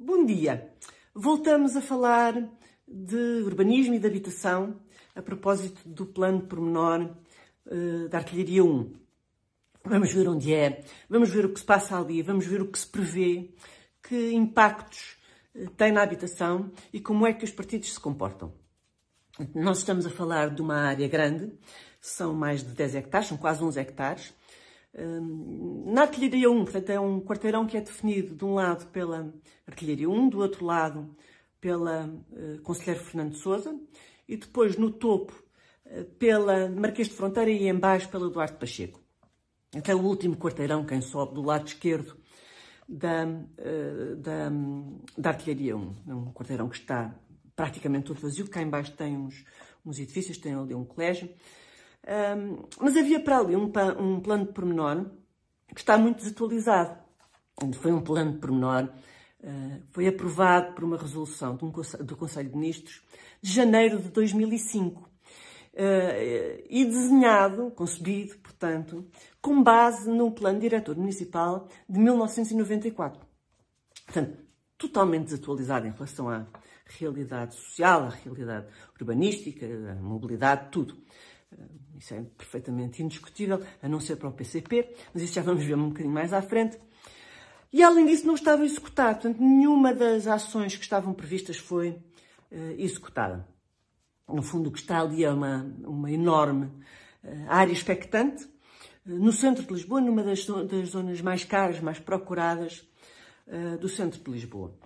Bom dia! Voltamos a falar de urbanismo e de habitação a propósito do plano pormenor uh, da Artilharia 1. Vamos ver onde é, vamos ver o que se passa ali, vamos ver o que se prevê, que impactos uh, tem na habitação e como é que os partidos se comportam. Nós estamos a falar de uma área grande, são mais de 10 hectares, são quase 11 hectares, na artilharia 1, portanto, é um quarteirão que é definido de um lado pela artilharia 1, do outro lado pela uh, Conselheiro Fernando Souza e depois no topo uh, pela Marquês de Fronteira e embaixo pela Duarte Pacheco. Até o último quarteirão, quem sobe do lado esquerdo da, uh, da, da artilharia 1. É um quarteirão que está praticamente todo vazio, cá embaixo tem uns, uns edifícios, tem ali um colégio. Um, mas havia para ali um, um, plano de pormenor que está muito desatualizado. Foi um plano de pormenor, uh, foi aprovado por uma resolução do, do Conselho de Ministros de janeiro de 2005 uh, e desenhado, concebido, portanto, com base no Plano Diretor Municipal de 1994. Portanto, totalmente desatualizado em relação à realidade social, à realidade urbanística, à mobilidade, tudo. Isso é perfeitamente indiscutível, a não ser para o PCP, mas isso já vamos ver um bocadinho mais à frente. E além disso, não estava executado, portanto, nenhuma das ações que estavam previstas foi uh, executada. No fundo, o que está ali é uma, uma enorme uh, área expectante, uh, no centro de Lisboa, numa das, das, zonas mais caras, mais procuradas do centro de Lisboa.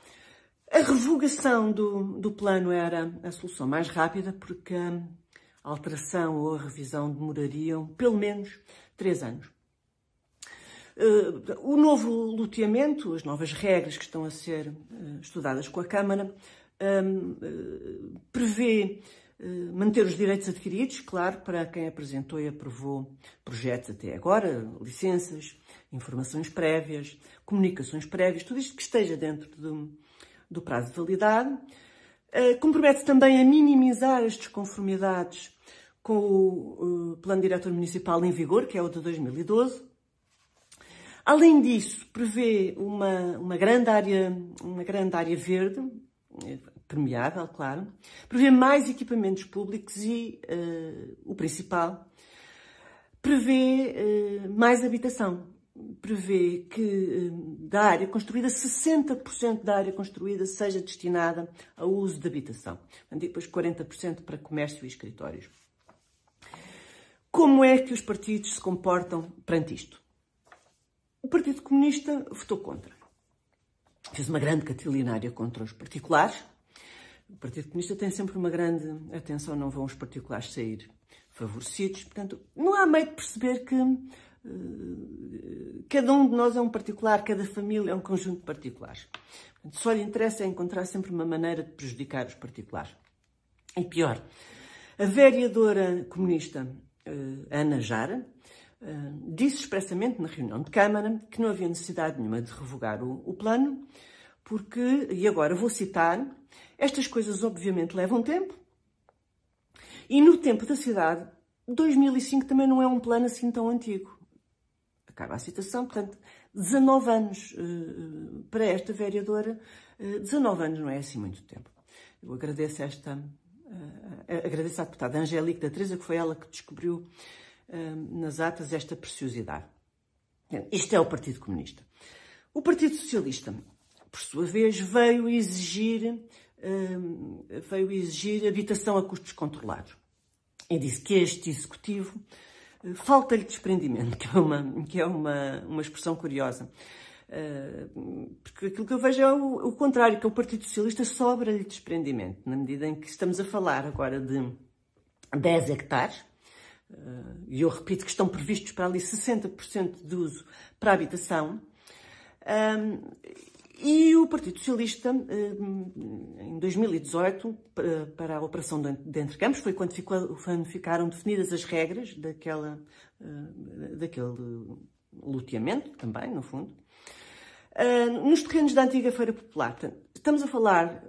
A revogação do, do plano era a solução mais rápida, porque a alteração ou a revisão demorariam pelo menos três anos. Uh, o novo loteamento, as novas regras que estão a ser uh, estudadas com a Câmara, um, uh, prevê manter os direitos adquiridos, claro, para quem apresentou e aprovou projetos até agora, licenças, informações prévias, comunicações prévias, tudo isto que esteja dentro do, do prazo de validade. Compromete também a minimizar as desconformidades com o Plano Diretor Municipal em vigor, que é o de 2012. Além disso, prevê uma, uma, grande, área, uma grande área verde, permeável, claro, prevê mais equipamentos públicos e, uh, o principal, prevê uh, mais habitação. Prevê que uh, da área construída, 60% da área construída seja destinada ao uso de habitação. E depois 40% para comércio e escritórios. Como é que os partidos se comportam perante isto? O Partido Comunista votou contra. Fez uma grande catilinária contra os particulares. O Partido Comunista tem sempre uma grande atenção, não vão os particulares sair favorecidos. Portanto, não há meio de perceber que cada um de nós é um particular, cada família é um conjunto de particulares. Só lhe interessa é encontrar sempre uma maneira de prejudicar os particulares. E pior, a vereadora comunista uh, Ana Jara, uh, disse expressamente na reunião de Câmara que não havia necessidade nenhuma de revogar o, o plano, porque, e agora vou citar, estas coisas obviamente levam tempo, e no tempo da cidade, 2005 também não é um plano assim tão antigo. Acaba a citação, portanto, 19 anos uh, para esta vereadora, uh, 19 anos não é assim muito tempo. Eu agradeço esta, Uh, agradeço à deputada Angélica da Teresa, que foi ela que descobriu nas atas esta preciosidade. Isto é o Partido Comunista. O Partido Socialista, por sua vez, veio exigir, veio exigir habitação a custos controlados. E disse que este executivo falta-lhe desprendimento, que é uma, que é uma, uma expressão curiosa. Eh, porque aquilo que eu vejo é o, o contrário, que o Partido Socialista sobra-lhe desprendimento, na medida em que estamos a falar agora de 10 hectares, eh, e eu repito que estão previstos para ali 60% de uso para habitação, ehm, e o Partido Socialista, eh, em 2018, para a operação de Entre foi quando, ficou, quando ficaram definidas as regras daquela, daquele loteamento, também, no fundo, Uh, nos terrenos da antiga Feira Popular, estamos a falar,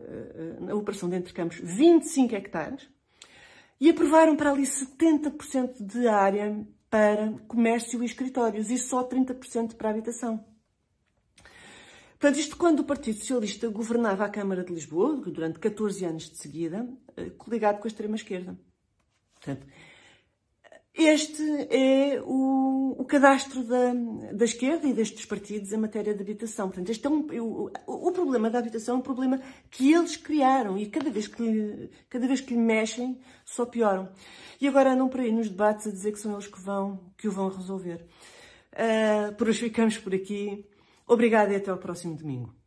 na operação de Entrecampos, 25 hectares, e aprovaram para ali 70% de área para comércio e escritórios, e só 30% para habitação. Portanto, isto quando o Partido Socialista governava a Câmara de Lisboa, durante 14 anos de seguida, eh, coligado com a extrema-esquerda. Portanto, este é o, o cadastro da, da, esquerda e destes partidos em matéria de habitação. Portanto, este é um, o, o, problema da habitação é um problema que eles criaram e cada vez que, cada vez que lhe mexem só pioram. E agora andam por aí nos debates a dizer que são eles que, vão, que o vão resolver. Uh, por hoje ficamos por aqui. Obrigada e até ao próximo domingo.